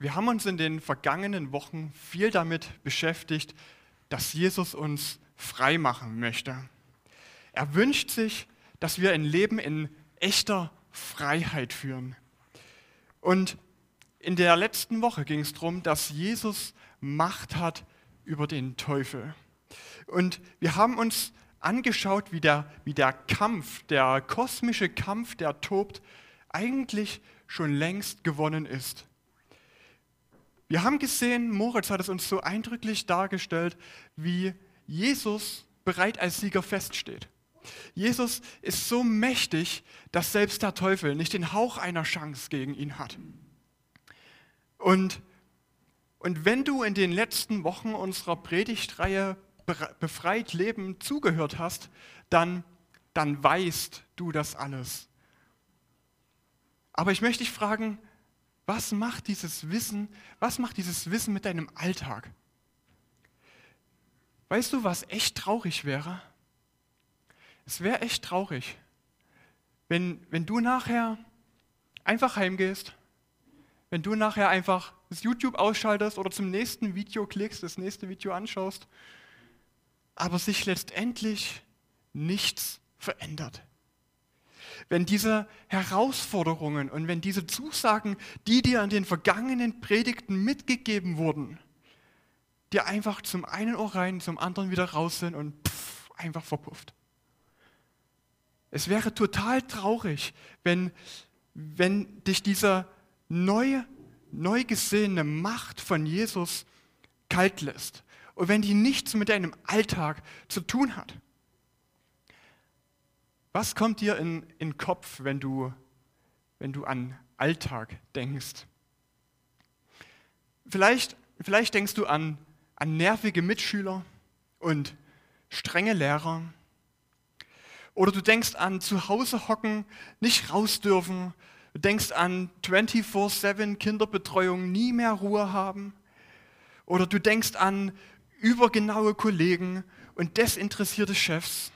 Wir haben uns in den vergangenen Wochen viel damit beschäftigt, dass Jesus uns frei machen möchte. Er wünscht sich, dass wir ein Leben in echter Freiheit führen. Und in der letzten Woche ging es darum, dass Jesus Macht hat über den Teufel. Und wir haben uns angeschaut, wie der, wie der Kampf, der kosmische Kampf, der tobt, eigentlich schon längst gewonnen ist. Wir haben gesehen, Moritz hat es uns so eindrücklich dargestellt, wie Jesus bereit als Sieger feststeht. Jesus ist so mächtig, dass selbst der Teufel nicht den Hauch einer Chance gegen ihn hat. Und, und wenn du in den letzten Wochen unserer Predigtreihe Befreit Leben zugehört hast, dann, dann weißt du das alles. Aber ich möchte dich fragen, was macht dieses Wissen, was macht dieses Wissen mit deinem Alltag? Weißt du, was echt traurig wäre? Es wäre echt traurig, wenn, wenn du nachher einfach heimgehst, wenn du nachher einfach das YouTube ausschaltest oder zum nächsten Video klickst, das nächste Video anschaust, aber sich letztendlich nichts verändert wenn diese Herausforderungen und wenn diese Zusagen, die dir an den vergangenen Predigten mitgegeben wurden, dir einfach zum einen Ohr rein, zum anderen wieder raus sind und pff, einfach verpufft. Es wäre total traurig, wenn, wenn dich diese neu, neu gesehene Macht von Jesus kalt lässt und wenn die nichts mit deinem Alltag zu tun hat. Was kommt dir in den Kopf, wenn du, wenn du an Alltag denkst? Vielleicht, vielleicht denkst du an, an nervige Mitschüler und strenge Lehrer. Oder du denkst an zu Hause hocken, nicht raus dürfen. Du denkst an 24-7 Kinderbetreuung, nie mehr Ruhe haben. Oder du denkst an übergenaue Kollegen und desinteressierte Chefs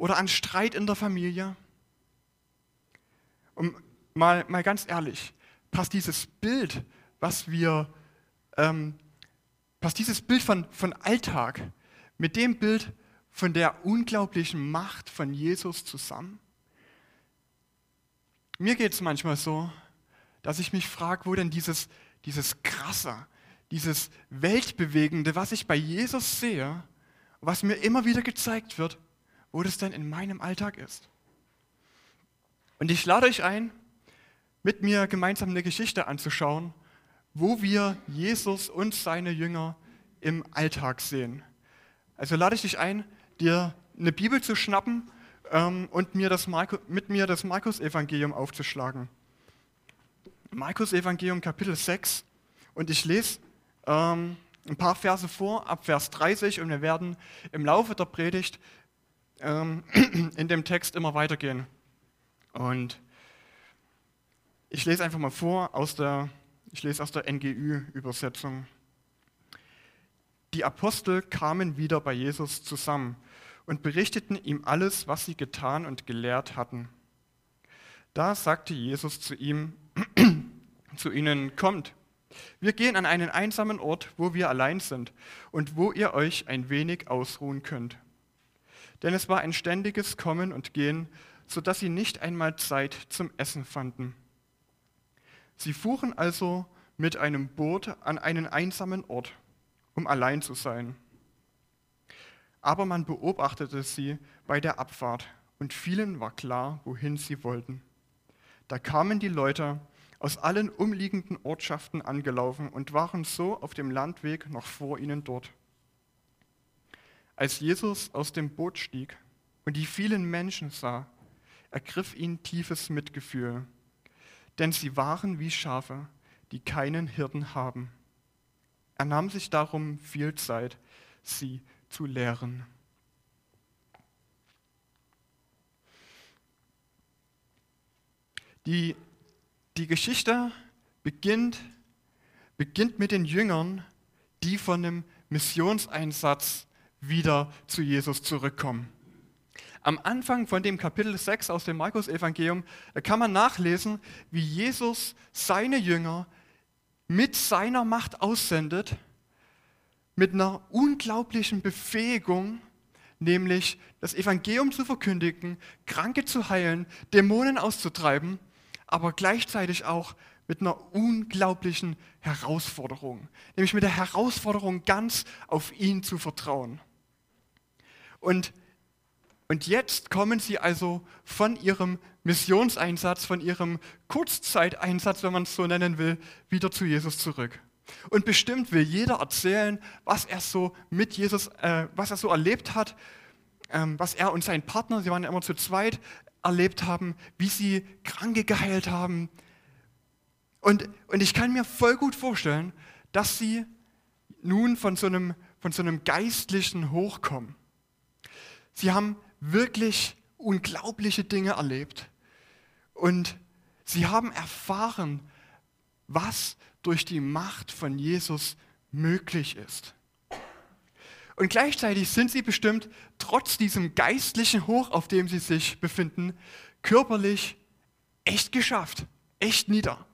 oder an Streit in der Familie. Und mal, mal ganz ehrlich, passt dieses Bild, was wir, ähm, passt dieses Bild von, von Alltag mit dem Bild von der unglaublichen Macht von Jesus zusammen? Mir geht es manchmal so, dass ich mich frage, wo denn dieses, dieses Krasse, dieses Weltbewegende, was ich bei Jesus sehe, was mir immer wieder gezeigt wird, wo das denn in meinem Alltag ist. Und ich lade euch ein, mit mir gemeinsam eine Geschichte anzuschauen, wo wir Jesus und seine Jünger im Alltag sehen. Also lade ich dich ein, dir eine Bibel zu schnappen ähm, und mir das Marco, mit mir das Markus-Evangelium aufzuschlagen. Markus-Evangelium Kapitel 6 und ich lese ähm, ein paar Verse vor, ab Vers 30 und wir werden im Laufe der Predigt ähm, in dem Text immer weitergehen. Und ich lese einfach mal vor aus der, ich lese aus der NGÜ-Übersetzung. Die Apostel kamen wieder bei Jesus zusammen und berichteten ihm alles, was sie getan und gelehrt hatten. Da sagte Jesus zu ihm, zu ihnen, kommt, wir gehen an einen einsamen Ort, wo wir allein sind und wo ihr euch ein wenig ausruhen könnt denn es war ein ständiges Kommen und Gehen, sodass sie nicht einmal Zeit zum Essen fanden. Sie fuhren also mit einem Boot an einen einsamen Ort, um allein zu sein. Aber man beobachtete sie bei der Abfahrt und vielen war klar, wohin sie wollten. Da kamen die Leute aus allen umliegenden Ortschaften angelaufen und waren so auf dem Landweg noch vor ihnen dort. Als Jesus aus dem Boot stieg und die vielen Menschen sah, ergriff ihn tiefes Mitgefühl, denn sie waren wie Schafe, die keinen Hirten haben. Er nahm sich darum viel Zeit, sie zu lehren. Die, die Geschichte beginnt, beginnt mit den Jüngern, die von einem Missionseinsatz wieder zu Jesus zurückkommen. Am Anfang von dem Kapitel 6 aus dem Markus-Evangelium kann man nachlesen, wie Jesus seine Jünger mit seiner Macht aussendet, mit einer unglaublichen Befähigung, nämlich das Evangelium zu verkündigen, Kranke zu heilen, Dämonen auszutreiben, aber gleichzeitig auch mit einer unglaublichen Herausforderung, nämlich mit der Herausforderung, ganz auf ihn zu vertrauen. Und, und jetzt kommen sie also von ihrem Missionseinsatz, von ihrem Kurzzeiteinsatz, wenn man es so nennen will, wieder zu Jesus zurück. Und bestimmt will jeder erzählen, was er so mit Jesus, äh, was er so erlebt hat, ähm, was er und sein Partner, sie waren ja immer zu zweit, erlebt haben, wie sie Kranke geheilt haben. Und, und ich kann mir voll gut vorstellen, dass sie nun von so einem, von so einem geistlichen Hochkommen. Sie haben wirklich unglaubliche Dinge erlebt. Und sie haben erfahren, was durch die Macht von Jesus möglich ist. Und gleichzeitig sind sie bestimmt, trotz diesem geistlichen Hoch, auf dem sie sich befinden, körperlich echt geschafft, echt nieder.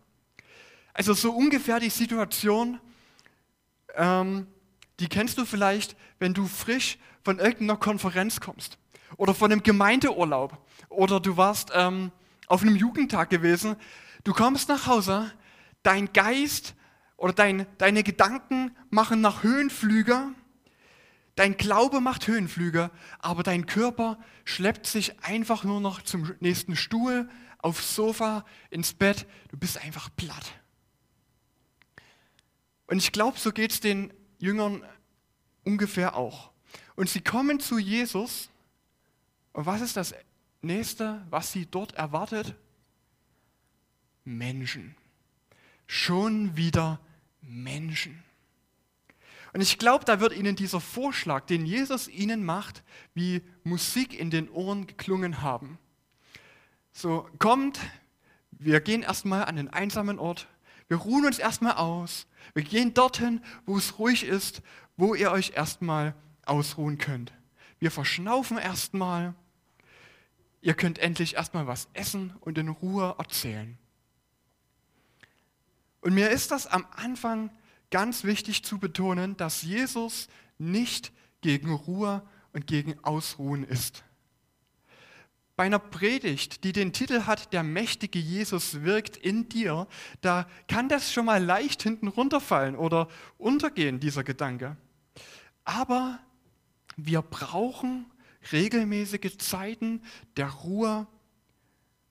Also so ungefähr die Situation, ähm, die kennst du vielleicht, wenn du frisch von irgendeiner Konferenz kommst oder von einem Gemeindeurlaub oder du warst ähm, auf einem Jugendtag gewesen. Du kommst nach Hause, dein Geist oder dein, deine Gedanken machen nach Höhenflüge, dein Glaube macht Höhenflüge, aber dein Körper schleppt sich einfach nur noch zum nächsten Stuhl, aufs Sofa, ins Bett. Du bist einfach platt. Und ich glaube, so geht es den Jüngern ungefähr auch. Und sie kommen zu Jesus. Und was ist das Nächste, was sie dort erwartet? Menschen. Schon wieder Menschen. Und ich glaube, da wird ihnen dieser Vorschlag, den Jesus ihnen macht, wie Musik in den Ohren geklungen haben. So, kommt, wir gehen erstmal an den einsamen Ort, wir ruhen uns erstmal aus, wir gehen dorthin, wo es ruhig ist, wo ihr euch erstmal ausruhen könnt. Wir verschnaufen erstmal. Ihr könnt endlich erstmal was essen und in Ruhe erzählen. Und mir ist das am Anfang ganz wichtig zu betonen, dass Jesus nicht gegen Ruhe und gegen Ausruhen ist. Bei einer Predigt, die den Titel hat, der mächtige Jesus wirkt in dir, da kann das schon mal leicht hinten runterfallen oder untergehen, dieser Gedanke. Aber wir brauchen regelmäßige Zeiten der Ruhe.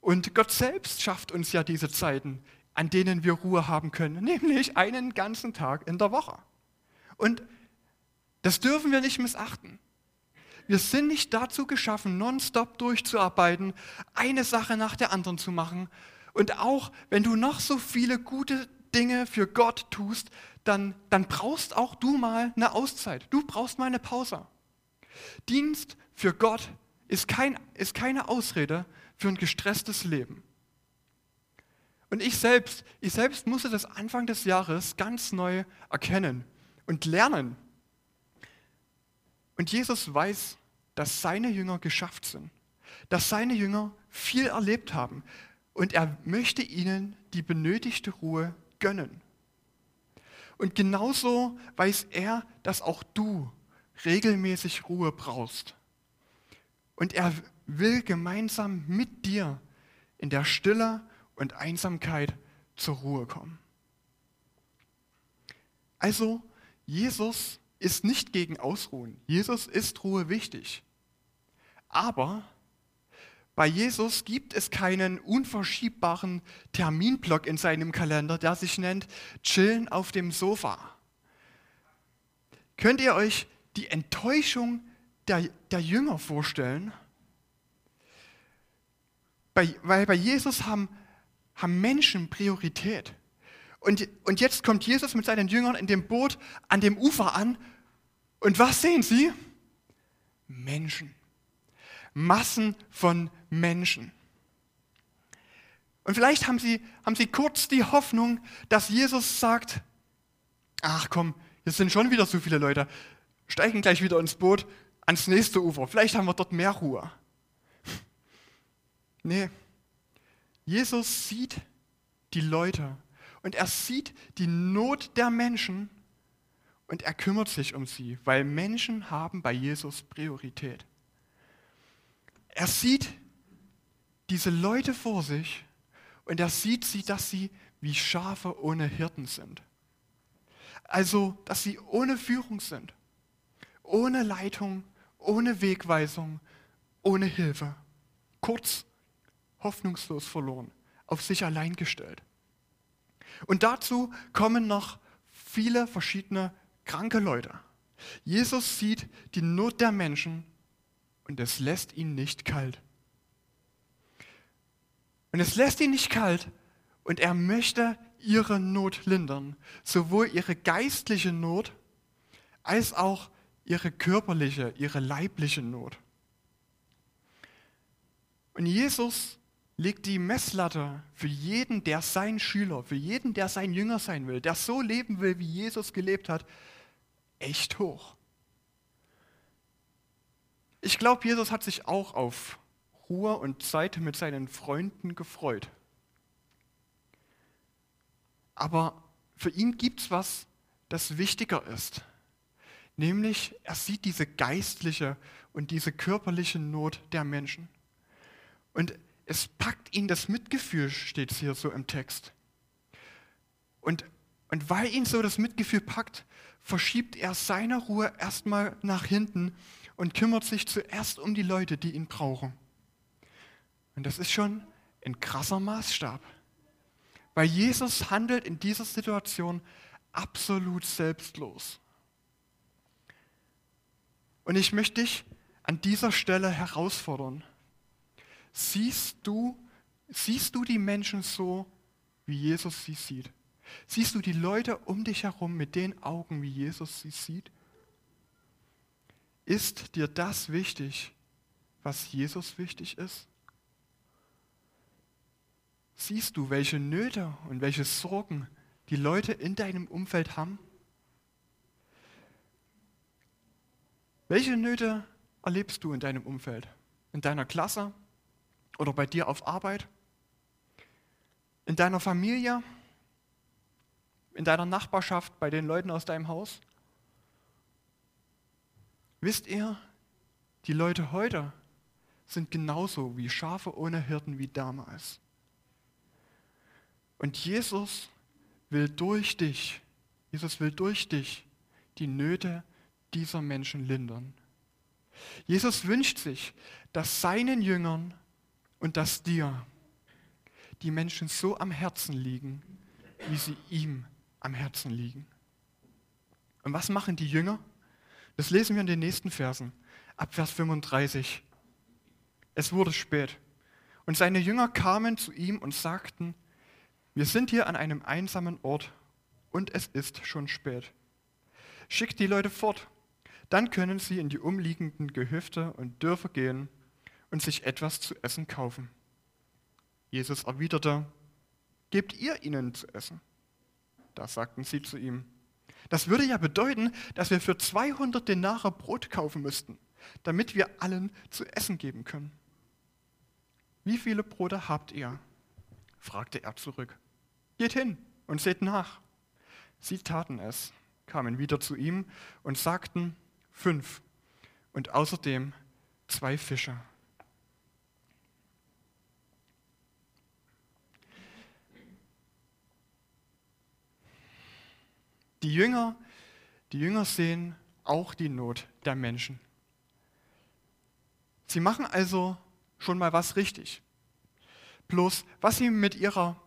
Und Gott selbst schafft uns ja diese Zeiten, an denen wir Ruhe haben können, nämlich einen ganzen Tag in der Woche. Und das dürfen wir nicht missachten. Wir sind nicht dazu geschaffen, nonstop durchzuarbeiten, eine Sache nach der anderen zu machen. Und auch wenn du noch so viele gute Dinge für Gott tust, dann, dann brauchst auch du mal eine Auszeit. Du brauchst mal eine Pause. Dienst für Gott ist, kein, ist keine Ausrede für ein gestresstes Leben. Und ich selbst, ich selbst musste das Anfang des Jahres ganz neu erkennen und lernen. Und Jesus weiß, dass seine Jünger geschafft sind, dass seine Jünger viel erlebt haben und er möchte ihnen die benötigte Ruhe gönnen. Und genauso weiß er, dass auch du regelmäßig Ruhe brauchst. Und er will gemeinsam mit dir in der Stille und Einsamkeit zur Ruhe kommen. Also, Jesus ist nicht gegen Ausruhen. Jesus ist Ruhe wichtig. Aber bei Jesus gibt es keinen unverschiebbaren Terminblock in seinem Kalender, der sich nennt Chillen auf dem Sofa. Könnt ihr euch die Enttäuschung der, der Jünger vorstellen? Bei, weil bei Jesus haben, haben Menschen Priorität. Und, und jetzt kommt Jesus mit seinen Jüngern in dem Boot an dem Ufer an. Und was sehen sie? Menschen. Massen von Menschen. Und vielleicht haben sie, haben sie kurz die Hoffnung, dass Jesus sagt, ach komm, hier sind schon wieder so viele Leute, steigen gleich wieder ins Boot ans nächste Ufer, vielleicht haben wir dort mehr Ruhe. Nee, Jesus sieht die Leute und er sieht die Not der Menschen und er kümmert sich um sie, weil Menschen haben bei Jesus Priorität. Er sieht diese Leute vor sich und er sieht sie, dass sie wie Schafe ohne Hirten sind. Also, dass sie ohne Führung sind, ohne Leitung, ohne Wegweisung, ohne Hilfe. Kurz, hoffnungslos verloren, auf sich allein gestellt. Und dazu kommen noch viele verschiedene kranke Leute. Jesus sieht die Not der Menschen und es lässt ihn nicht kalt. Und es lässt ihn nicht kalt und er möchte ihre Not lindern, sowohl ihre geistliche Not als auch ihre körperliche, ihre leibliche Not. Und Jesus legt die Messlatte für jeden, der sein Schüler, für jeden, der sein Jünger sein will, der so leben will, wie Jesus gelebt hat, echt hoch. Ich glaube, Jesus hat sich auch auf Ruhe und Zeit mit seinen Freunden gefreut. Aber für ihn gibt es was, das wichtiger ist. Nämlich, er sieht diese geistliche und diese körperliche Not der Menschen. Und es packt ihn das Mitgefühl, steht es hier so im Text. Und, und weil ihn so das Mitgefühl packt, verschiebt er seine Ruhe erstmal nach hinten und kümmert sich zuerst um die Leute, die ihn brauchen. Und das ist schon ein krasser Maßstab. Weil Jesus handelt in dieser Situation absolut selbstlos. Und ich möchte dich an dieser Stelle herausfordern. Siehst du, siehst du die Menschen so, wie Jesus sie sieht? Siehst du die Leute um dich herum mit den Augen, wie Jesus sie sieht? Ist dir das wichtig, was Jesus wichtig ist? Siehst du, welche Nöte und welche Sorgen die Leute in deinem Umfeld haben? Welche Nöte erlebst du in deinem Umfeld? In deiner Klasse oder bei dir auf Arbeit? In deiner Familie? In deiner Nachbarschaft, bei den Leuten aus deinem Haus? Wisst ihr, die Leute heute sind genauso wie Schafe ohne Hirten wie damals. Und Jesus will durch dich, Jesus will durch dich die Nöte dieser Menschen lindern. Jesus wünscht sich, dass seinen Jüngern und dass dir die Menschen so am Herzen liegen, wie sie ihm am Herzen liegen. Und was machen die Jünger? Das lesen wir in den nächsten Versen, ab Vers 35. Es wurde spät. Und seine Jünger kamen zu ihm und sagten, wir sind hier an einem einsamen Ort und es ist schon spät. Schickt die Leute fort, dann können sie in die umliegenden Gehöfte und Dörfer gehen und sich etwas zu essen kaufen. Jesus erwiderte, Gebt ihr ihnen zu essen? Da sagten sie zu ihm, das würde ja bedeuten, dass wir für 200 Denare Brot kaufen müssten, damit wir allen zu essen geben können. Wie viele Brote habt ihr? fragte er zurück. Geht hin und seht nach. Sie taten es, kamen wieder zu ihm und sagten, fünf und außerdem zwei Fische. Die Jünger, die Jünger sehen auch die Not der Menschen. Sie machen also schon mal was richtig. Bloß, was sie mit ihrer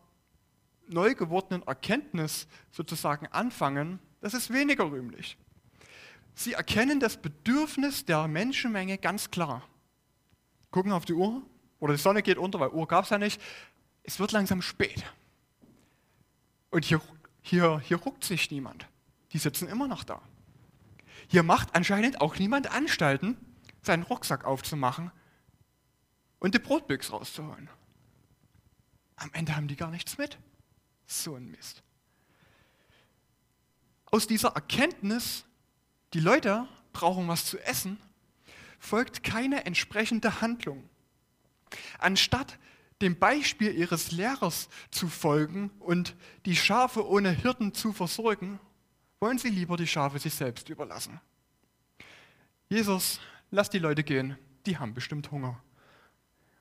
neu gewordenen Erkenntnis sozusagen anfangen, das ist weniger rühmlich. Sie erkennen das Bedürfnis der Menschenmenge ganz klar. Gucken auf die Uhr, oder die Sonne geht unter, weil Uhr gab es ja nicht. Es wird langsam spät. Und hier, hier, hier ruckt sich niemand. Die sitzen immer noch da. Hier macht anscheinend auch niemand Anstalten, seinen Rucksack aufzumachen und die Brotbüchse rauszuholen. Am Ende haben die gar nichts mit. So ein Mist. Aus dieser Erkenntnis, die Leute brauchen was zu essen, folgt keine entsprechende Handlung. Anstatt dem Beispiel ihres Lehrers zu folgen und die Schafe ohne Hirten zu versorgen, wollen sie lieber die Schafe sich selbst überlassen. Jesus, lass die Leute gehen, die haben bestimmt Hunger.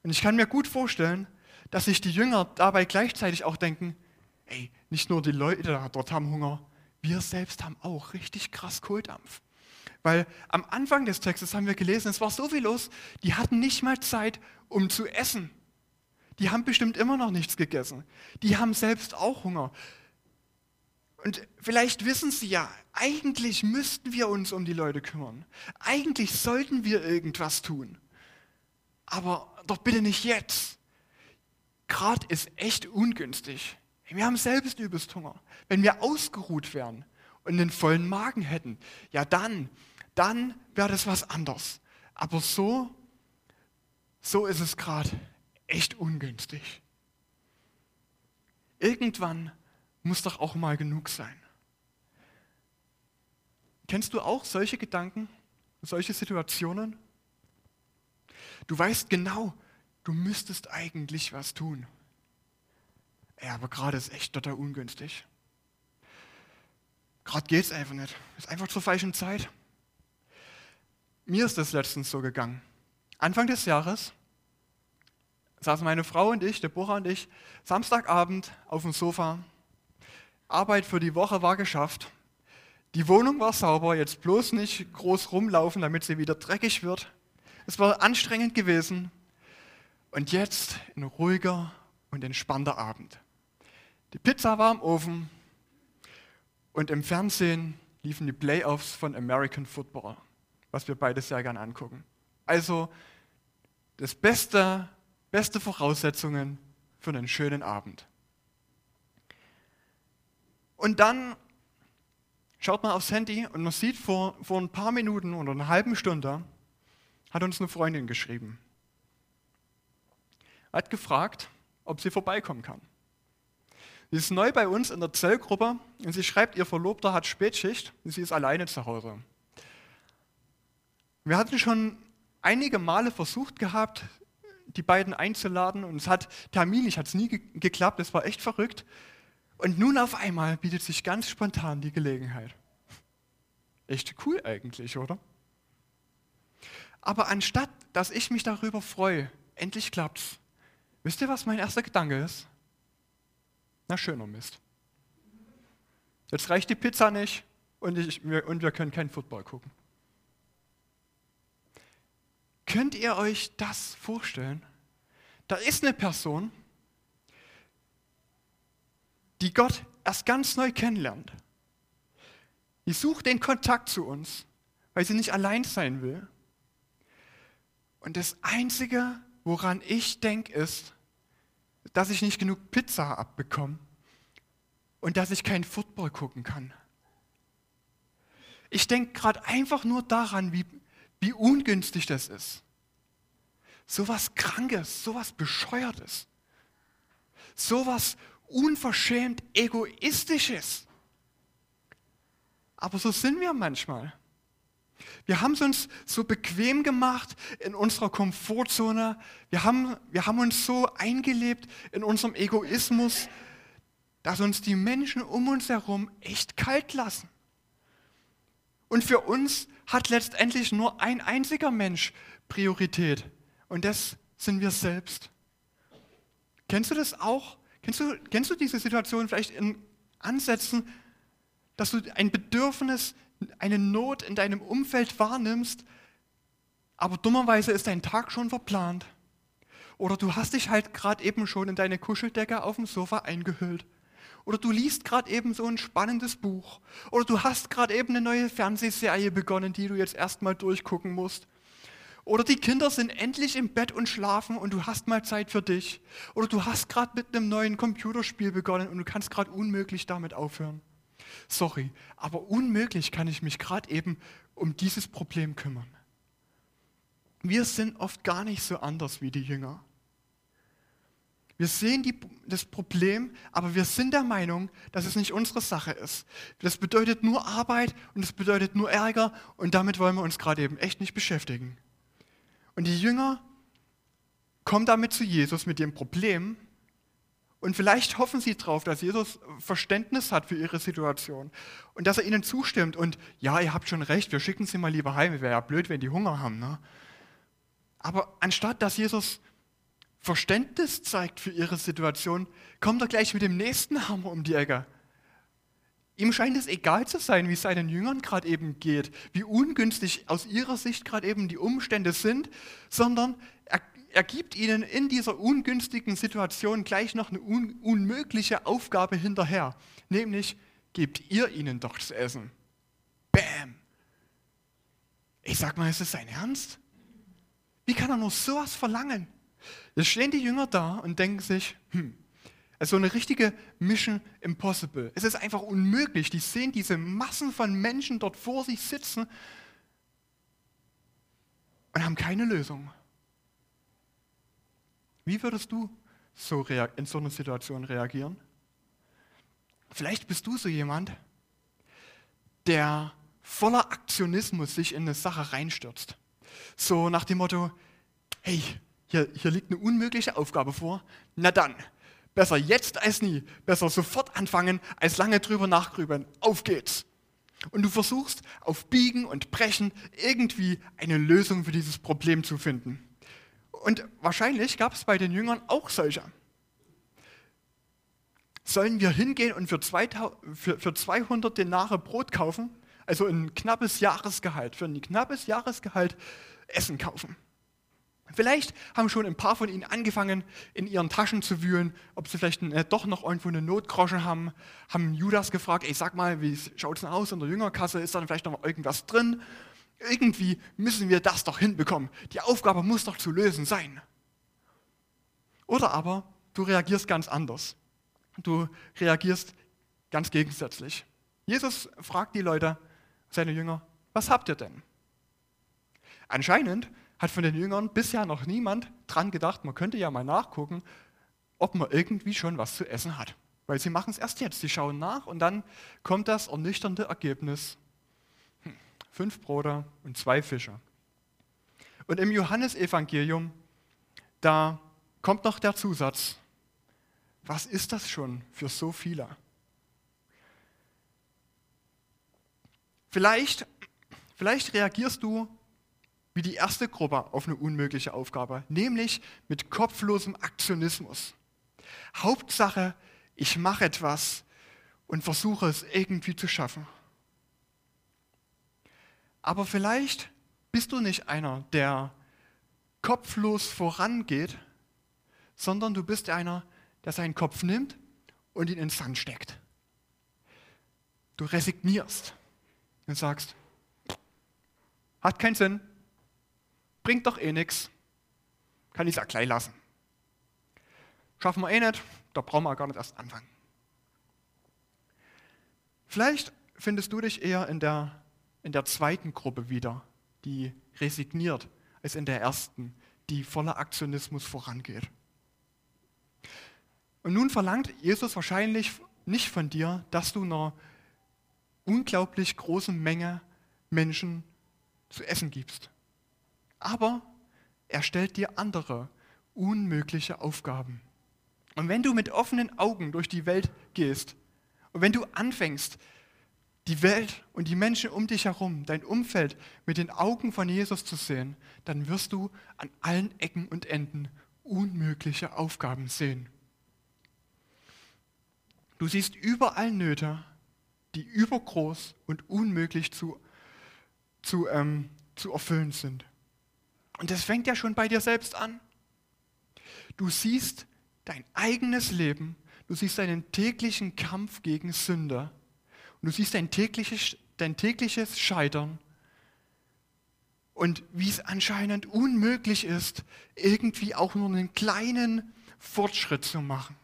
Und ich kann mir gut vorstellen, dass sich die Jünger dabei gleichzeitig auch denken, ey, nicht nur die Leute dort haben Hunger, wir selbst haben auch richtig krass Kohldampf. Weil am Anfang des Textes haben wir gelesen, es war so viel los, die hatten nicht mal Zeit, um zu essen. Die haben bestimmt immer noch nichts gegessen. Die haben selbst auch Hunger. Und vielleicht wissen sie ja, eigentlich müssten wir uns um die Leute kümmern. Eigentlich sollten wir irgendwas tun. Aber doch bitte nicht jetzt. Gerade ist echt ungünstig. Wir haben selbst übelst Hunger. Wenn wir ausgeruht wären und einen vollen Magen hätten, ja dann, dann wäre das was anderes. Aber so, so ist es gerade echt ungünstig. Irgendwann muss doch auch mal genug sein. Kennst du auch solche Gedanken, solche Situationen? Du weißt genau, du müsstest eigentlich was tun. Ja, aber gerade ist echt total ungünstig. Gerade geht es einfach nicht. Ist einfach zur falschen Zeit. Mir ist das letztens so gegangen. Anfang des Jahres saßen meine Frau und ich, Deborah und ich, Samstagabend auf dem Sofa. Arbeit für die Woche war geschafft. Die Wohnung war sauber, jetzt bloß nicht groß rumlaufen, damit sie wieder dreckig wird. Es war anstrengend gewesen. Und jetzt ein ruhiger und entspannter Abend. Die Pizza war im Ofen und im Fernsehen liefen die Playoffs von American Football, was wir beide sehr gerne angucken. Also das beste beste Voraussetzungen für einen schönen Abend. Und dann schaut man aufs Handy und man sieht vor, vor ein paar Minuten oder einer halben Stunde, hat uns eine Freundin geschrieben. Hat gefragt, ob sie vorbeikommen kann. Sie ist neu bei uns in der Zellgruppe und sie schreibt, ihr Verlobter hat Spätschicht und sie ist alleine zu Hause. Wir hatten schon einige Male versucht gehabt, die beiden einzuladen und es hat terminlich hat es nie ge geklappt, es war echt verrückt. Und nun auf einmal bietet sich ganz spontan die Gelegenheit. Echt cool eigentlich, oder? Aber anstatt, dass ich mich darüber freue, endlich klappt's, wisst ihr, was mein erster Gedanke ist? Na, schöner Mist. Jetzt reicht die Pizza nicht und, ich, und wir können keinen Football gucken. Könnt ihr euch das vorstellen? Da ist eine Person, die Gott erst ganz neu kennenlernt. Die sucht den Kontakt zu uns, weil sie nicht allein sein will. Und das Einzige, woran ich denke, ist, dass ich nicht genug Pizza abbekomme und dass ich keinen Football gucken kann. Ich denke gerade einfach nur daran, wie wie ungünstig das ist. So was Krankes, so was Bescheuertes, so was unverschämt Egoistisches. Aber so sind wir manchmal. Wir haben es uns so bequem gemacht in unserer Komfortzone. Wir haben, wir haben uns so eingelebt in unserem Egoismus, dass uns die Menschen um uns herum echt kalt lassen. Und für uns hat letztendlich nur ein einziger Mensch Priorität. Und das sind wir selbst. Kennst du das auch? Kennst du, kennst du diese Situation vielleicht in Ansätzen, dass du ein Bedürfnis, eine Not in deinem Umfeld wahrnimmst, aber dummerweise ist dein Tag schon verplant? Oder du hast dich halt gerade eben schon in deine Kuscheldecke auf dem Sofa eingehüllt oder du liest gerade eben so ein spannendes Buch. Oder du hast gerade eben eine neue Fernsehserie begonnen, die du jetzt erstmal durchgucken musst. Oder die Kinder sind endlich im Bett und schlafen und du hast mal Zeit für dich. Oder du hast gerade mit einem neuen Computerspiel begonnen und du kannst gerade unmöglich damit aufhören. Sorry, aber unmöglich kann ich mich gerade eben um dieses Problem kümmern. Wir sind oft gar nicht so anders wie die Jünger. Wir sehen die, das Problem, aber wir sind der Meinung, dass es nicht unsere Sache ist. Das bedeutet nur Arbeit und es bedeutet nur Ärger und damit wollen wir uns gerade eben echt nicht beschäftigen. Und die Jünger kommen damit zu Jesus mit dem Problem und vielleicht hoffen sie darauf, dass Jesus Verständnis hat für ihre Situation und dass er ihnen zustimmt. Und ja, ihr habt schon recht, wir schicken sie mal lieber heim. Wäre ja blöd, wenn die Hunger haben. Ne? Aber anstatt dass Jesus Verständnis zeigt für ihre Situation, kommt er gleich mit dem nächsten Hammer um die Ecke. Ihm scheint es egal zu sein, wie es seinen Jüngern gerade eben geht, wie ungünstig aus ihrer Sicht gerade eben die Umstände sind, sondern er er gibt ihnen in dieser ungünstigen Situation gleich noch eine un unmögliche Aufgabe hinterher, nämlich gebt ihr ihnen doch zu essen. Bäm! Ich sag mal, ist es sein Ernst? Wie kann er nur sowas verlangen? Jetzt stehen die Jünger da und denken sich, hm, also eine richtige Mission Impossible. Es ist einfach unmöglich. Die sehen diese Massen von Menschen dort vor sich sitzen und haben keine Lösung. Wie würdest du so in so einer Situation reagieren? Vielleicht bist du so jemand, der voller Aktionismus sich in eine Sache reinstürzt. So nach dem Motto, hey, hier, hier liegt eine unmögliche Aufgabe vor. Na dann, besser jetzt als nie. Besser sofort anfangen, als lange drüber nachgrübeln. Auf geht's. Und du versuchst auf Biegen und Brechen irgendwie eine Lösung für dieses Problem zu finden. Und wahrscheinlich gab es bei den Jüngern auch solche. Sollen wir hingehen und für, 2000, für, für 200 Denare Brot kaufen? Also ein knappes Jahresgehalt, für ein knappes Jahresgehalt Essen kaufen. Vielleicht haben schon ein paar von ihnen angefangen, in ihren Taschen zu wühlen, ob sie vielleicht äh, doch noch irgendwo eine Notgroschen haben, haben Judas gefragt, ey, sag mal, wie schaut es denn aus in der Jüngerkasse, ist da vielleicht noch irgendwas drin? Irgendwie müssen wir das doch hinbekommen. Die Aufgabe muss doch zu lösen sein. Oder aber du reagierst ganz anders. Du reagierst ganz gegensätzlich. Jesus fragt die Leute, seine Jünger, was habt ihr denn? Anscheinend hat von den Jüngern bisher noch niemand dran gedacht, man könnte ja mal nachgucken, ob man irgendwie schon was zu essen hat. Weil sie machen es erst jetzt, sie schauen nach und dann kommt das ernüchternde Ergebnis, fünf Brote und zwei Fische. Und im Johannesevangelium, da kommt noch der Zusatz, was ist das schon für so viele? Vielleicht, vielleicht reagierst du wie die erste Gruppe auf eine unmögliche Aufgabe, nämlich mit kopflosem Aktionismus. Hauptsache, ich mache etwas und versuche es irgendwie zu schaffen. Aber vielleicht bist du nicht einer, der kopflos vorangeht, sondern du bist einer, der seinen Kopf nimmt und ihn in den Sand steckt. Du resignierst und sagst, hat keinen Sinn, bringt doch eh nichts, kann ich es auch gleich lassen. Schaffen wir eh nicht, da brauchen wir gar nicht erst anfangen. Vielleicht findest du dich eher in der in der zweiten Gruppe wieder, die resigniert, als in der ersten, die voller Aktionismus vorangeht. Und nun verlangt Jesus wahrscheinlich nicht von dir, dass du einer unglaublich großen Menge Menschen zu essen gibst. Aber er stellt dir andere unmögliche Aufgaben. Und wenn du mit offenen Augen durch die Welt gehst und wenn du anfängst, die Welt und die Menschen um dich herum, dein Umfeld mit den Augen von Jesus zu sehen, dann wirst du an allen Ecken und Enden unmögliche Aufgaben sehen. Du siehst überall Nöte, die übergroß und unmöglich zu, zu, ähm, zu erfüllen sind. Und das fängt ja schon bei dir selbst an. Du siehst dein eigenes Leben, du siehst deinen täglichen Kampf gegen Sünde und du siehst dein tägliches, dein tägliches Scheitern und wie es anscheinend unmöglich ist, irgendwie auch nur einen kleinen Fortschritt zu machen.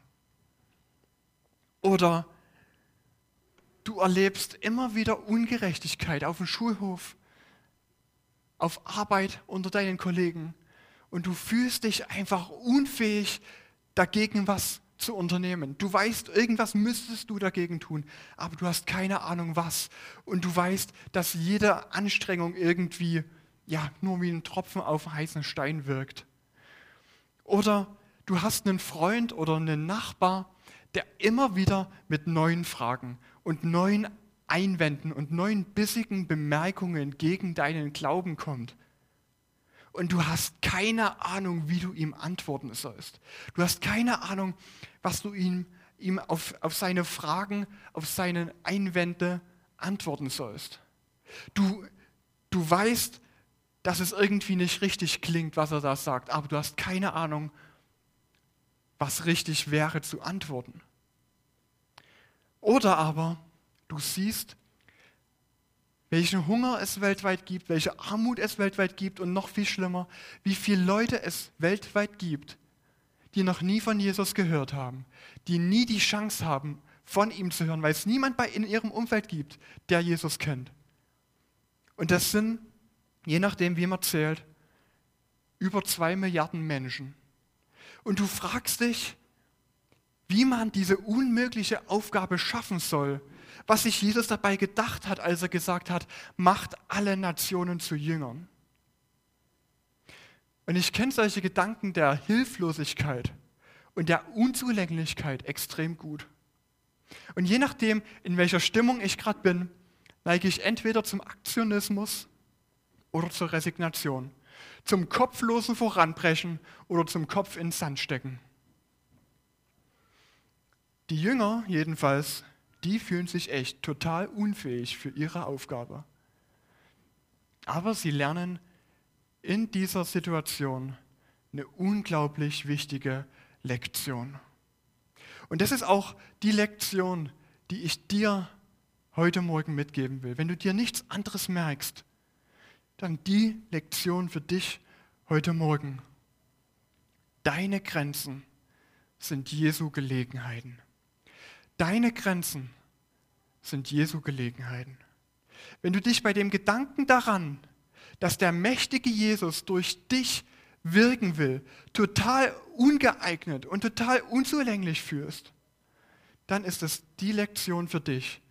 Oder du erlebst immer wieder Ungerechtigkeit auf dem Schulhof, auf Arbeit unter deinen Kollegen und du fühlst dich einfach unfähig, dagegen was zu unternehmen. Du weißt, irgendwas müsstest du dagegen tun, aber du hast keine Ahnung was. Und du weißt, dass jede Anstrengung irgendwie ja, nur wie ein Tropfen auf heißen Stein wirkt. Oder du hast einen Freund oder einen Nachbar, der immer wieder mit neuen Fragen und neuen Einwänden und neuen bissigen Bemerkungen gegen deinen Glauben kommt. Und du hast keine Ahnung, wie du ihm antworten sollst. Du hast keine Ahnung, was du ihm, ihm auf, auf seine Fragen, auf seine Einwände antworten sollst. Du, du weißt, dass es irgendwie nicht richtig klingt, was er da sagt, aber du hast keine Ahnung, was richtig wäre zu antworten. Oder aber du siehst, welchen Hunger es weltweit gibt, welche Armut es weltweit gibt und noch viel schlimmer, wie viele Leute es weltweit gibt, die noch nie von Jesus gehört haben, die nie die Chance haben, von ihm zu hören, weil es niemand bei in ihrem Umfeld gibt, der Jesus kennt. Und das sind, je nachdem, wie man zählt, über zwei Milliarden Menschen. Und du fragst dich, wie man diese unmögliche Aufgabe schaffen soll, was sich Jesus dabei gedacht hat, als er gesagt hat, macht alle Nationen zu Jüngern. Und ich kenne solche Gedanken der Hilflosigkeit und der Unzulänglichkeit extrem gut. Und je nachdem, in welcher Stimmung ich gerade bin, neige ich entweder zum Aktionismus oder zur Resignation, zum kopflosen Voranbrechen oder zum Kopf ins Sand stecken. Die Jünger jedenfalls, die fühlen sich echt total unfähig für ihre Aufgabe. Aber sie lernen in dieser Situation eine unglaublich wichtige Lektion. Und das ist auch die Lektion, die ich dir heute Morgen mitgeben will. Wenn du dir nichts anderes merkst, dann die Lektion für dich heute Morgen. Deine Grenzen sind Jesu Gelegenheiten. Deine Grenzen sind Jesu Gelegenheiten. Wenn du dich bei dem Gedanken daran, dass der mächtige Jesus durch dich wirken will, total ungeeignet und total unzulänglich fühlst, dann ist es die Lektion für dich.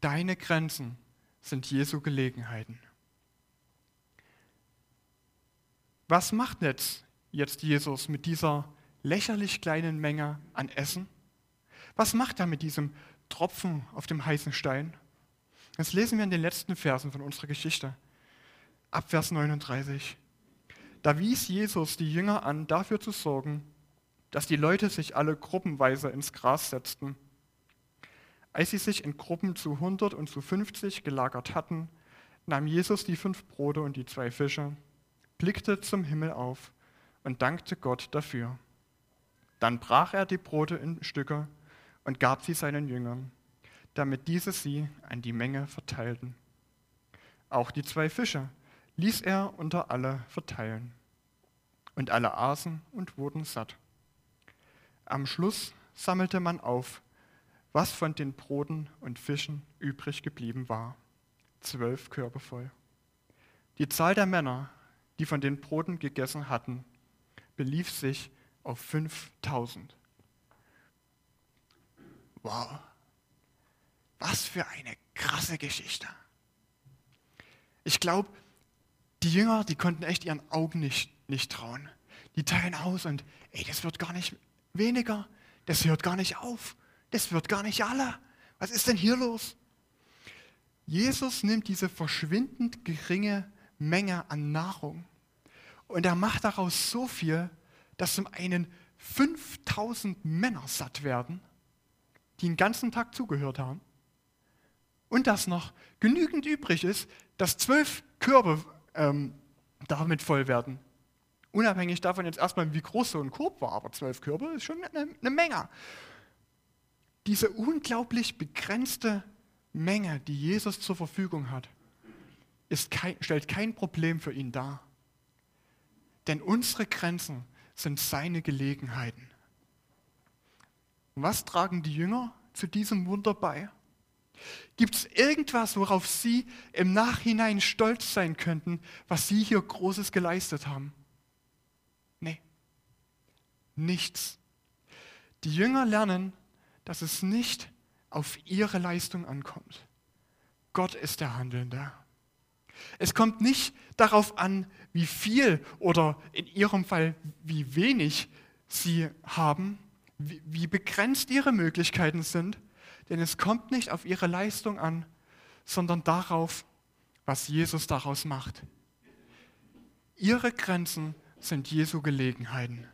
Deine Grenzen sind Jesu Gelegenheiten. Was macht jetzt, jetzt Jesus mit dieser lächerlich kleinen Menge an Essen? Was macht er mit diesem Tropfen auf dem heißen Stein? Das lesen wir in den letzten Versen von unserer Geschichte. Ab Vers 39. Da wies Jesus die Jünger an, dafür zu sorgen, dass die Leute sich alle gruppenweise ins Gras setzten. Als sie sich in Gruppen zu 100 und zu 50 gelagert hatten, nahm Jesus die fünf Brote und die zwei Fische, blickte zum Himmel auf und dankte Gott dafür. Dann brach er die Brote in Stücke und gab sie seinen Jüngern, damit diese sie an die Menge verteilten. Auch die zwei Fische ließ er unter alle verteilen. Und alle aßen und wurden satt. Am Schluss sammelte man auf, was von den Broten und Fischen übrig geblieben war. Zwölf Körbe voll. Die Zahl der Männer, die von den Broten gegessen hatten, belief sich auf 5000. Wow, was für eine krasse Geschichte. Ich glaube, die Jünger, die konnten echt ihren Augen nicht, nicht trauen. Die teilen aus und, ey, das wird gar nicht weniger, das hört gar nicht auf, das wird gar nicht alle. Was ist denn hier los? Jesus nimmt diese verschwindend geringe Menge an Nahrung und er macht daraus so viel, dass zum einen 5000 Männer satt werden, die den ganzen Tag zugehört haben, und dass noch genügend übrig ist, dass zwölf Körbe ähm, damit voll werden. Unabhängig davon jetzt erstmal, wie groß so ein Korb war, aber zwölf Körbe ist schon eine, eine Menge. Diese unglaublich begrenzte Menge, die Jesus zur Verfügung hat, kein, stellt kein Problem für ihn dar. Denn unsere Grenzen sind seine Gelegenheiten. Was tragen die Jünger zu diesem Wunder bei? Gibt es irgendwas, worauf Sie im Nachhinein stolz sein könnten, was Sie hier Großes geleistet haben? Nee, nichts. Die Jünger lernen, dass es nicht auf ihre Leistung ankommt. Gott ist der Handelnde. Es kommt nicht darauf an, wie viel oder in ihrem Fall wie wenig sie haben, wie, wie begrenzt ihre Möglichkeiten sind, denn es kommt nicht auf ihre Leistung an, sondern darauf, was Jesus daraus macht. Ihre Grenzen sind Jesu Gelegenheiten.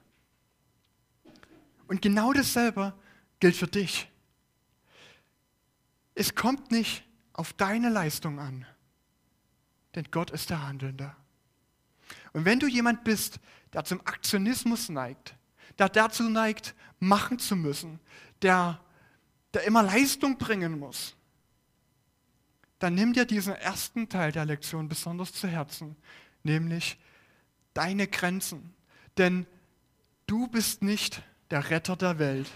Und genau dasselbe gilt für dich. Es kommt nicht auf deine Leistung an, denn Gott ist der Handelnde. Und wenn du jemand bist, der zum Aktionismus neigt, der dazu neigt, machen zu müssen, der, der immer Leistung bringen muss, dann nimm dir diesen ersten Teil der Lektion besonders zu Herzen, nämlich deine Grenzen. Denn du bist nicht der Retter der Welt.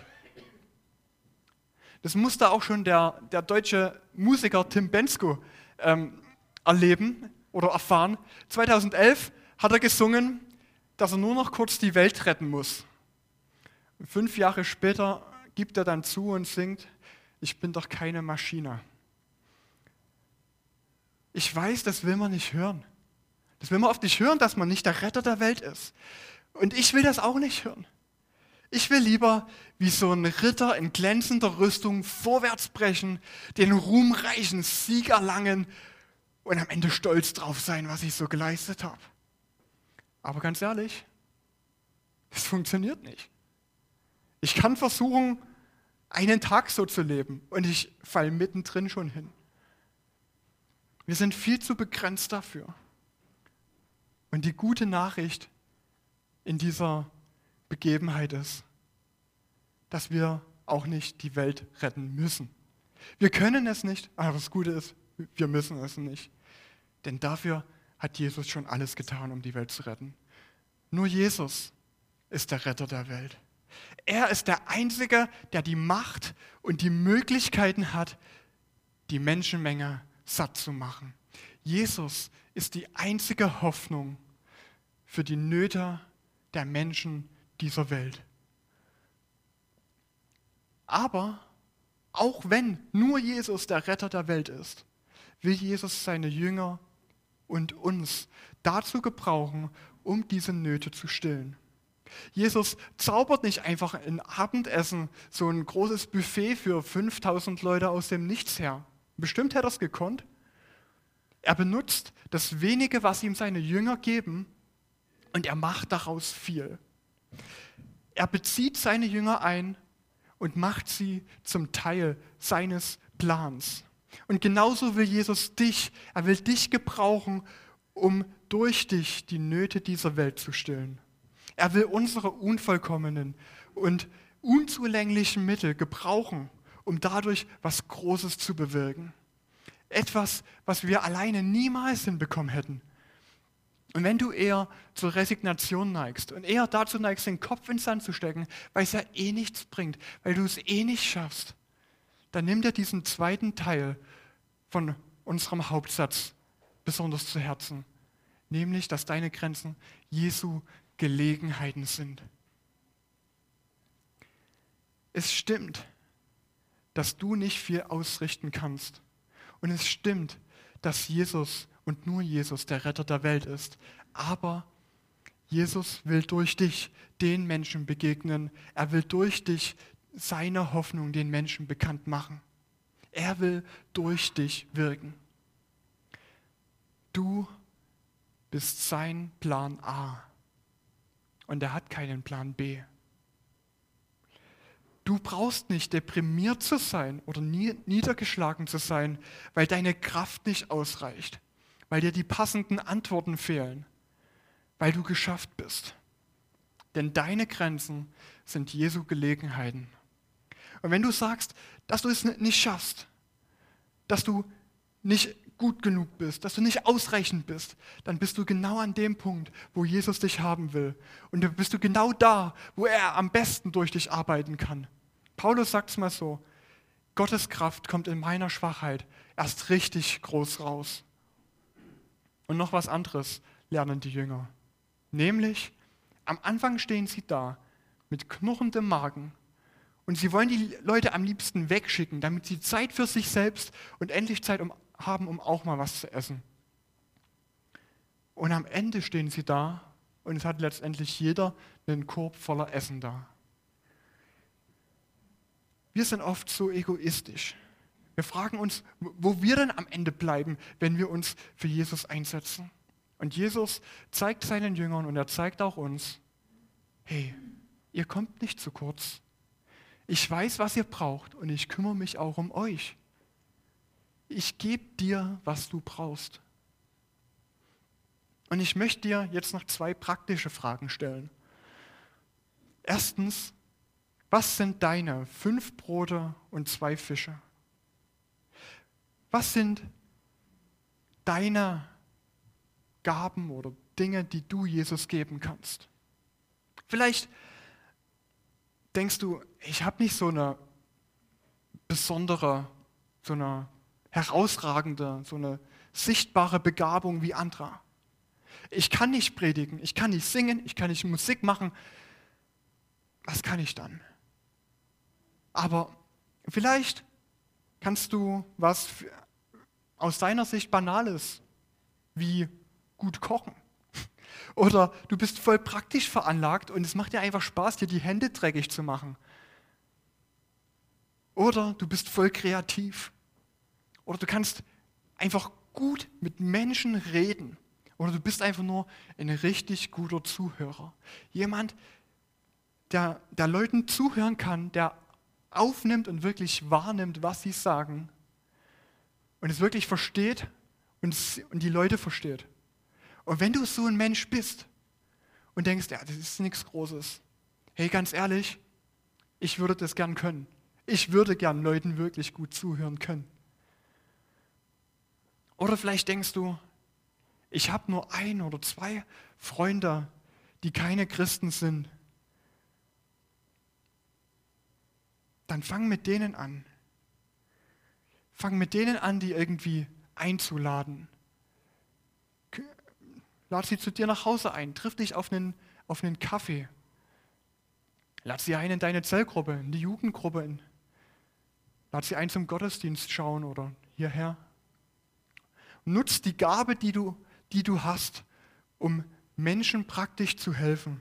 Das musste auch schon der, der deutsche Musiker Tim Bensko ähm, erleben oder erfahren. 2011 hat er gesungen, dass er nur noch kurz die Welt retten muss. Fünf Jahre später gibt er dann zu und singt, ich bin doch keine Maschine. Ich weiß, das will man nicht hören. Das will man oft nicht hören, dass man nicht der Retter der Welt ist. Und ich will das auch nicht hören. Ich will lieber wie so ein Ritter in glänzender Rüstung vorwärts brechen, den ruhmreichen Sieg erlangen und am Ende stolz drauf sein, was ich so geleistet habe. Aber ganz ehrlich, es funktioniert nicht. Ich kann versuchen, einen Tag so zu leben und ich falle mittendrin schon hin. Wir sind viel zu begrenzt dafür. Und die gute Nachricht in dieser Begebenheit ist, dass wir auch nicht die Welt retten müssen. Wir können es nicht, aber das Gute ist, wir müssen es nicht. Denn dafür hat Jesus schon alles getan, um die Welt zu retten. Nur Jesus ist der Retter der Welt. Er ist der Einzige, der die Macht und die Möglichkeiten hat, die Menschenmenge satt zu machen. Jesus ist die einzige Hoffnung für die Nöte der Menschen dieser Welt. Aber auch wenn nur Jesus der Retter der Welt ist, will Jesus seine Jünger und uns dazu gebrauchen, um diese Nöte zu stillen. Jesus zaubert nicht einfach ein Abendessen, so ein großes Buffet für 5000 Leute aus dem Nichts her. Bestimmt hätte er es gekonnt. Er benutzt das wenige, was ihm seine Jünger geben, und er macht daraus viel. Er bezieht seine Jünger ein und macht sie zum Teil seines Plans. Und genauso will Jesus dich, er will dich gebrauchen, um durch dich die Nöte dieser Welt zu stillen. Er will unsere unvollkommenen und unzulänglichen Mittel gebrauchen, um dadurch was Großes zu bewirken. Etwas, was wir alleine niemals hinbekommen hätten. Und wenn du eher zur Resignation neigst und eher dazu neigst, den Kopf ins Sand zu stecken, weil es ja eh nichts bringt, weil du es eh nicht schaffst, dann nimm dir diesen zweiten Teil von unserem Hauptsatz besonders zu Herzen, nämlich, dass deine Grenzen Jesu Gelegenheiten sind. Es stimmt, dass du nicht viel ausrichten kannst. Und es stimmt, dass Jesus und nur Jesus der Retter der Welt ist. Aber Jesus will durch dich den Menschen begegnen. Er will durch dich seine Hoffnung den Menschen bekannt machen. Er will durch dich wirken. Du bist sein Plan A und er hat keinen Plan B. Du brauchst nicht deprimiert zu sein oder niedergeschlagen zu sein, weil deine Kraft nicht ausreicht weil dir die passenden Antworten fehlen, weil du geschafft bist. Denn deine Grenzen sind Jesu Gelegenheiten. Und wenn du sagst, dass du es nicht schaffst, dass du nicht gut genug bist, dass du nicht ausreichend bist, dann bist du genau an dem Punkt, wo Jesus dich haben will. Und dann bist du genau da, wo er am besten durch dich arbeiten kann. Paulus sagt es mal so, Gottes Kraft kommt in meiner Schwachheit erst richtig groß raus. Und noch was anderes lernen die Jünger. Nämlich, am Anfang stehen sie da mit knurrendem Magen und sie wollen die Leute am liebsten wegschicken, damit sie Zeit für sich selbst und endlich Zeit um, haben, um auch mal was zu essen. Und am Ende stehen sie da und es hat letztendlich jeder einen Korb voller Essen da. Wir sind oft so egoistisch. Wir fragen uns, wo wir denn am Ende bleiben, wenn wir uns für Jesus einsetzen. Und Jesus zeigt seinen Jüngern und er zeigt auch uns, hey, ihr kommt nicht zu kurz. Ich weiß, was ihr braucht und ich kümmere mich auch um euch. Ich gebe dir, was du brauchst. Und ich möchte dir jetzt noch zwei praktische Fragen stellen. Erstens, was sind deine fünf Brote und zwei Fische? Was sind deine Gaben oder Dinge, die du Jesus geben kannst? Vielleicht denkst du, ich habe nicht so eine besondere, so eine herausragende, so eine sichtbare Begabung wie andere. Ich kann nicht predigen, ich kann nicht singen, ich kann nicht Musik machen. Was kann ich dann? Aber vielleicht kannst du was aus deiner Sicht Banales wie gut kochen. Oder du bist voll praktisch veranlagt und es macht dir einfach Spaß, dir die Hände dreckig zu machen. Oder du bist voll kreativ. Oder du kannst einfach gut mit Menschen reden. Oder du bist einfach nur ein richtig guter Zuhörer. Jemand, der, der Leuten zuhören kann, der aufnimmt und wirklich wahrnimmt, was sie sagen. Und es wirklich versteht und, es, und die Leute versteht. Und wenn du so ein Mensch bist und denkst, ja, das ist nichts Großes, hey, ganz ehrlich, ich würde das gern können. Ich würde gern Leuten wirklich gut zuhören können. Oder vielleicht denkst du, ich habe nur ein oder zwei Freunde, die keine Christen sind. Dann fang mit denen an. Fang mit denen an, die irgendwie einzuladen. Lad sie zu dir nach Hause ein, triff dich auf einen, auf einen Kaffee. Lad sie ein in deine Zellgruppe, in die Jugendgruppe. Lad sie ein zum Gottesdienst schauen oder hierher. Nutz die Gabe, die du, die du hast, um Menschen praktisch zu helfen.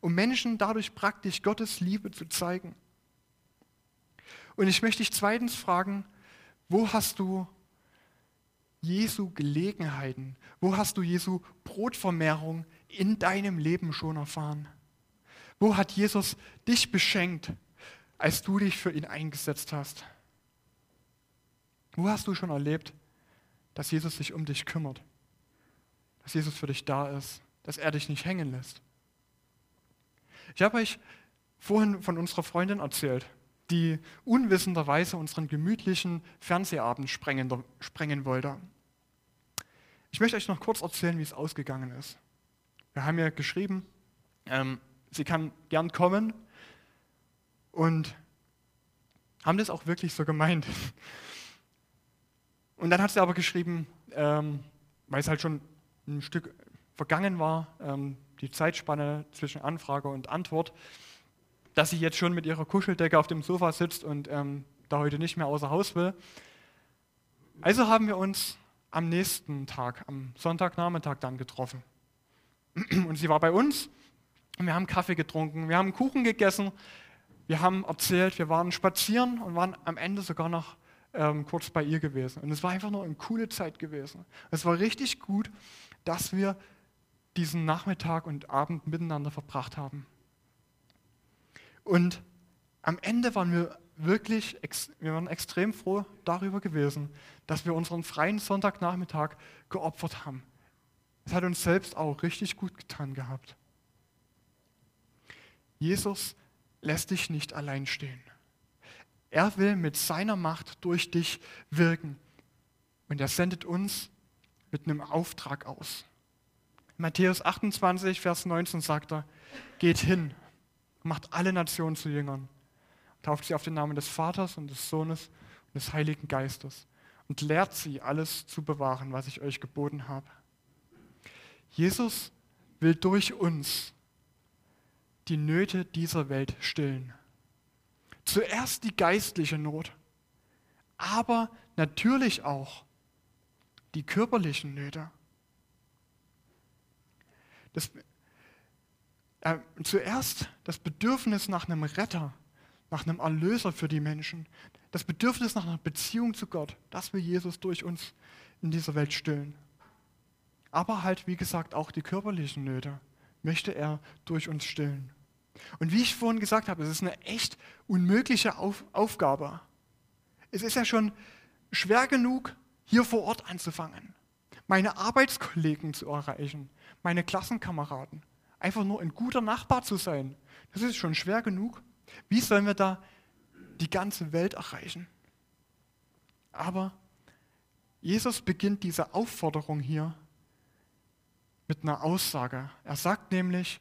Um Menschen dadurch praktisch Gottes Liebe zu zeigen. Und ich möchte dich zweitens fragen, wo hast du Jesu Gelegenheiten? Wo hast du Jesu Brotvermehrung in deinem Leben schon erfahren? Wo hat Jesus dich beschenkt, als du dich für ihn eingesetzt hast? Wo hast du schon erlebt, dass Jesus sich um dich kümmert, dass Jesus für dich da ist, dass er dich nicht hängen lässt. Ich habe euch vorhin von unserer Freundin erzählt, die unwissenderweise unseren gemütlichen Fernsehabend sprengen, sprengen wollte. Ich möchte euch noch kurz erzählen, wie es ausgegangen ist. Wir haben ja geschrieben, ähm, sie kann gern kommen und haben das auch wirklich so gemeint. Und dann hat sie aber geschrieben, ähm, weil es halt schon ein Stück vergangen war, ähm, die Zeitspanne zwischen Anfrage und Antwort, dass sie jetzt schon mit ihrer Kuscheldecke auf dem Sofa sitzt und ähm, da heute nicht mehr außer Haus will. Also haben wir uns am nächsten Tag, am Sonntagnachmittag dann getroffen. Und sie war bei uns und wir haben Kaffee getrunken, wir haben Kuchen gegessen, wir haben erzählt, wir waren spazieren und waren am Ende sogar noch ähm, kurz bei ihr gewesen. Und es war einfach nur eine coole Zeit gewesen. Es war richtig gut, dass wir diesen Nachmittag und Abend miteinander verbracht haben. Und am Ende waren wir wirklich, wir waren extrem froh darüber gewesen, dass wir unseren freien Sonntagnachmittag geopfert haben. Es hat uns selbst auch richtig gut getan gehabt. Jesus lässt dich nicht allein stehen. Er will mit seiner Macht durch dich wirken. Und er sendet uns mit einem Auftrag aus. Matthäus 28, Vers 19 sagt er, geht hin, macht alle Nationen zu Jüngern, tauft sie auf den Namen des Vaters und des Sohnes und des Heiligen Geistes und lehrt sie, alles zu bewahren, was ich euch geboten habe. Jesus will durch uns die Nöte dieser Welt stillen. Zuerst die geistliche Not, aber natürlich auch die körperlichen Nöte. Das, äh, zuerst das Bedürfnis nach einem Retter, nach einem Erlöser für die Menschen, das Bedürfnis nach einer Beziehung zu Gott, das will Jesus durch uns in dieser Welt stillen. Aber halt, wie gesagt, auch die körperlichen Nöte möchte er durch uns stillen. Und wie ich vorhin gesagt habe, es ist eine echt unmögliche Auf Aufgabe. Es ist ja schon schwer genug, hier vor Ort anzufangen, meine Arbeitskollegen zu erreichen, meine Klassenkameraden, einfach nur ein guter Nachbar zu sein. Das ist schon schwer genug. Wie sollen wir da die ganze Welt erreichen? Aber Jesus beginnt diese Aufforderung hier mit einer Aussage. Er sagt nämlich,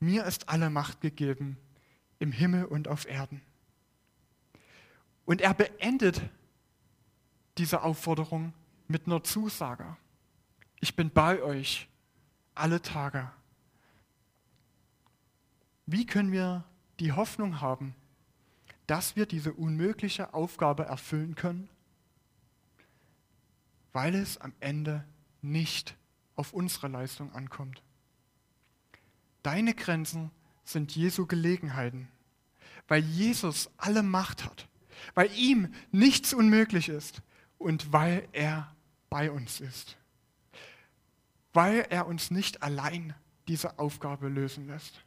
mir ist alle Macht gegeben im Himmel und auf Erden. Und er beendet diese Aufforderung mit einer Zusage. Ich bin bei euch alle Tage. Wie können wir die Hoffnung haben, dass wir diese unmögliche Aufgabe erfüllen können? Weil es am Ende nicht auf unsere Leistung ankommt. Deine Grenzen sind Jesu Gelegenheiten, weil Jesus alle Macht hat, weil ihm nichts unmöglich ist und weil er bei uns ist, weil er uns nicht allein diese Aufgabe lösen lässt.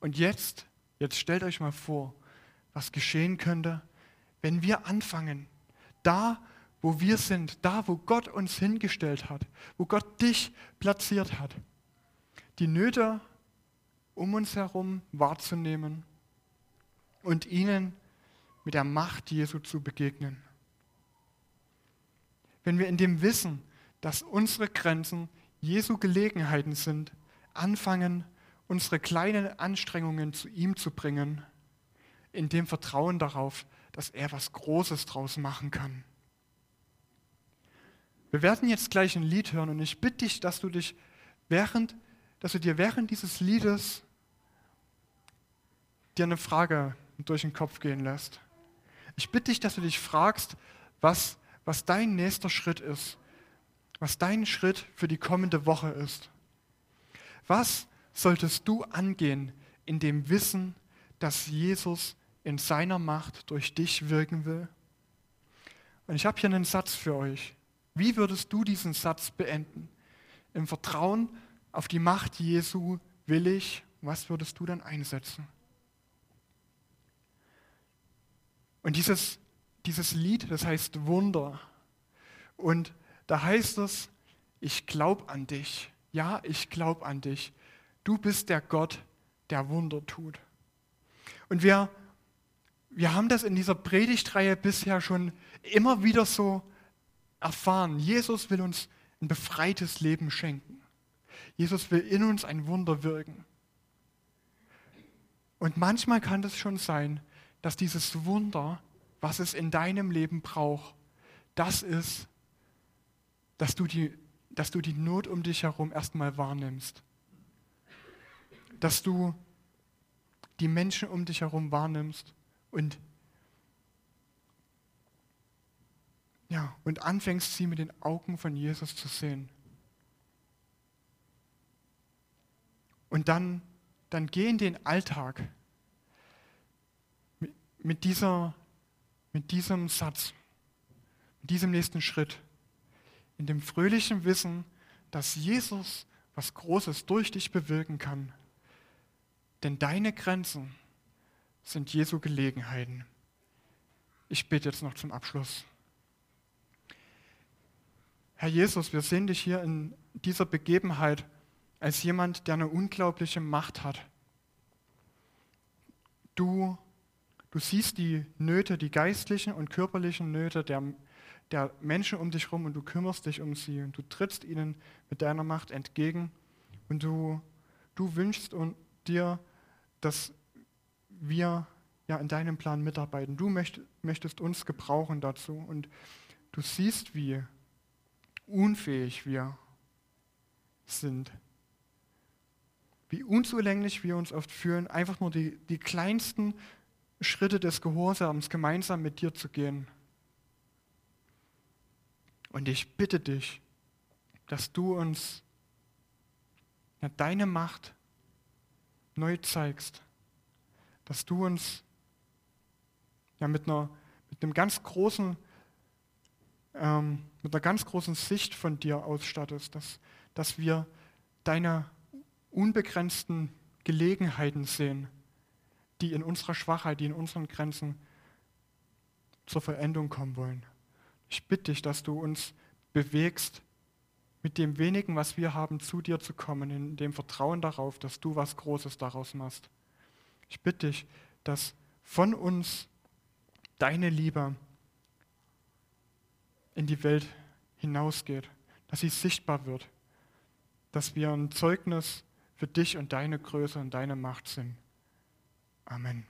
Und jetzt, jetzt stellt euch mal vor, was geschehen könnte, wenn wir anfangen, da, wo wir sind, da, wo Gott uns hingestellt hat, wo Gott dich platziert hat, die Nöte um uns herum wahrzunehmen und ihnen mit der Macht Jesu zu begegnen. Wenn wir in dem Wissen, dass unsere Grenzen Jesu Gelegenheiten sind, anfangen, unsere kleinen Anstrengungen zu ihm zu bringen, in dem Vertrauen darauf, dass er was Großes draus machen kann. Wir werden jetzt gleich ein Lied hören und ich bitte dich, dass du dich während, dass du dir während dieses Liedes dir eine Frage durch den Kopf gehen lässt. Ich bitte dich, dass du dich fragst, was, was dein nächster Schritt ist, was dein Schritt für die kommende Woche ist. Was solltest du angehen in dem Wissen, dass Jesus in seiner Macht durch dich wirken will? Und ich habe hier einen Satz für euch. Wie würdest du diesen Satz beenden? Im Vertrauen auf die Macht Jesu will ich, was würdest du dann einsetzen? Und dieses, dieses Lied, das heißt Wunder. Und da heißt es, ich glaube an dich. Ja, ich glaube an dich. Du bist der Gott, der Wunder tut. Und wir, wir haben das in dieser Predigtreihe bisher schon immer wieder so erfahren, Jesus will uns ein befreites Leben schenken. Jesus will in uns ein Wunder wirken. Und manchmal kann es schon sein, dass dieses Wunder, was es in deinem Leben braucht, das ist, dass du die, dass du die Not um dich herum erstmal wahrnimmst. Dass du die Menschen um dich herum wahrnimmst und Ja, und anfängst sie mit den Augen von Jesus zu sehen. Und dann, dann geh in den Alltag mit, mit, dieser, mit diesem Satz, mit diesem nächsten Schritt, in dem fröhlichen Wissen, dass Jesus was Großes durch dich bewirken kann. Denn deine Grenzen sind Jesu Gelegenheiten. Ich bete jetzt noch zum Abschluss. Herr Jesus, wir sehen dich hier in dieser Begebenheit als jemand, der eine unglaubliche Macht hat. Du, du siehst die Nöte, die geistlichen und körperlichen Nöte der, der Menschen um dich herum und du kümmerst dich um sie und du trittst ihnen mit deiner Macht entgegen und du, du wünschst dir, dass wir ja in deinem Plan mitarbeiten. Du möcht, möchtest uns gebrauchen dazu und du siehst, wie unfähig wir sind. Wie unzulänglich wir uns oft fühlen, einfach nur die, die kleinsten Schritte des Gehorsams gemeinsam mit dir zu gehen. Und ich bitte dich, dass du uns ja, deine Macht neu zeigst, dass du uns ja, mit, einer, mit einem ganz großen, ähm, mit einer ganz großen Sicht von dir ausstattest, dass, dass wir deine unbegrenzten Gelegenheiten sehen, die in unserer Schwachheit, die in unseren Grenzen zur Veränderung kommen wollen. Ich bitte dich, dass du uns bewegst, mit dem wenigen, was wir haben, zu dir zu kommen, in dem Vertrauen darauf, dass du was Großes daraus machst. Ich bitte dich, dass von uns deine Liebe in die Welt hinausgeht, dass sie sichtbar wird, dass wir ein Zeugnis für dich und deine Größe und deine Macht sind. Amen.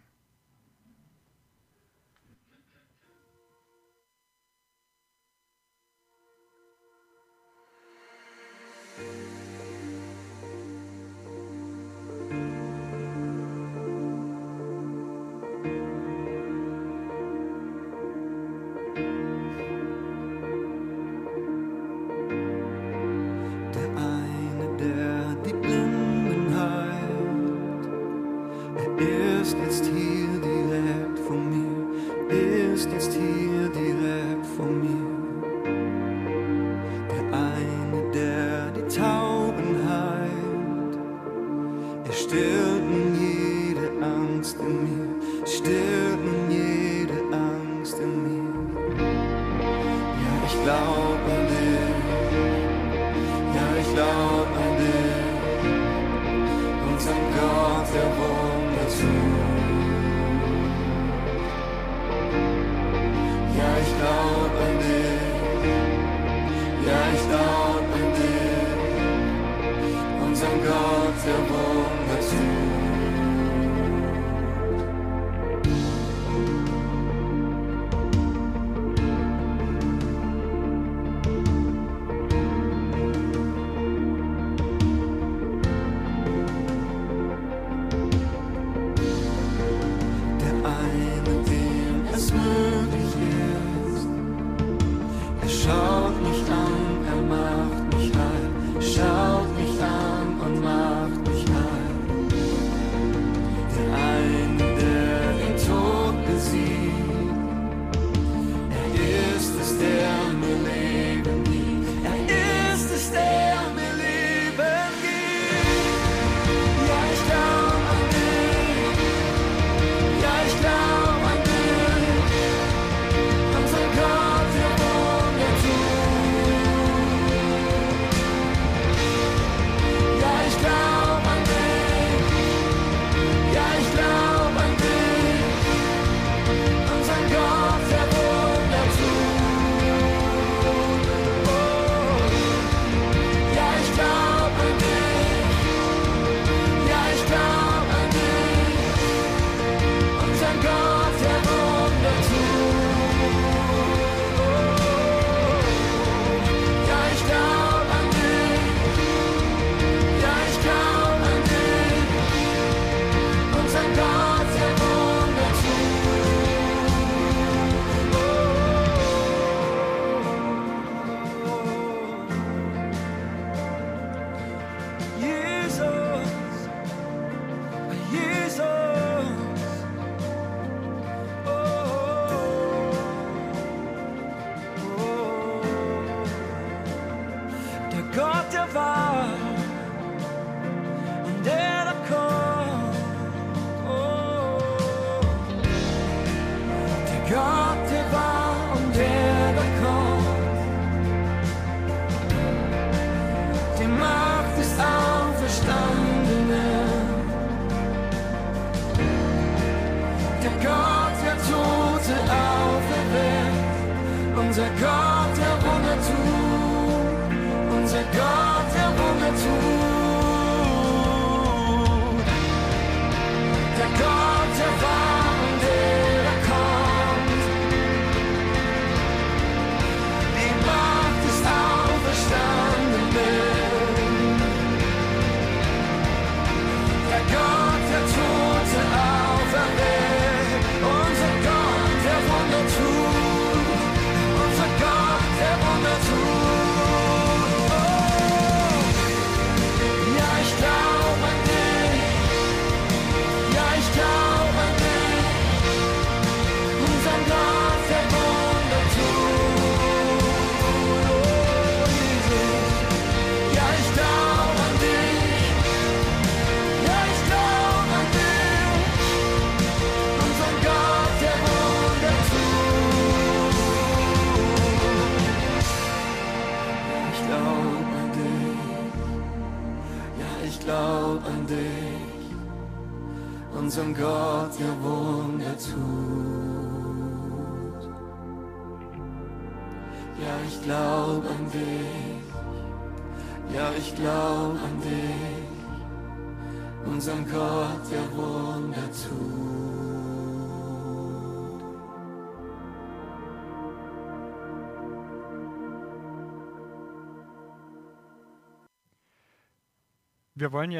Wir wollen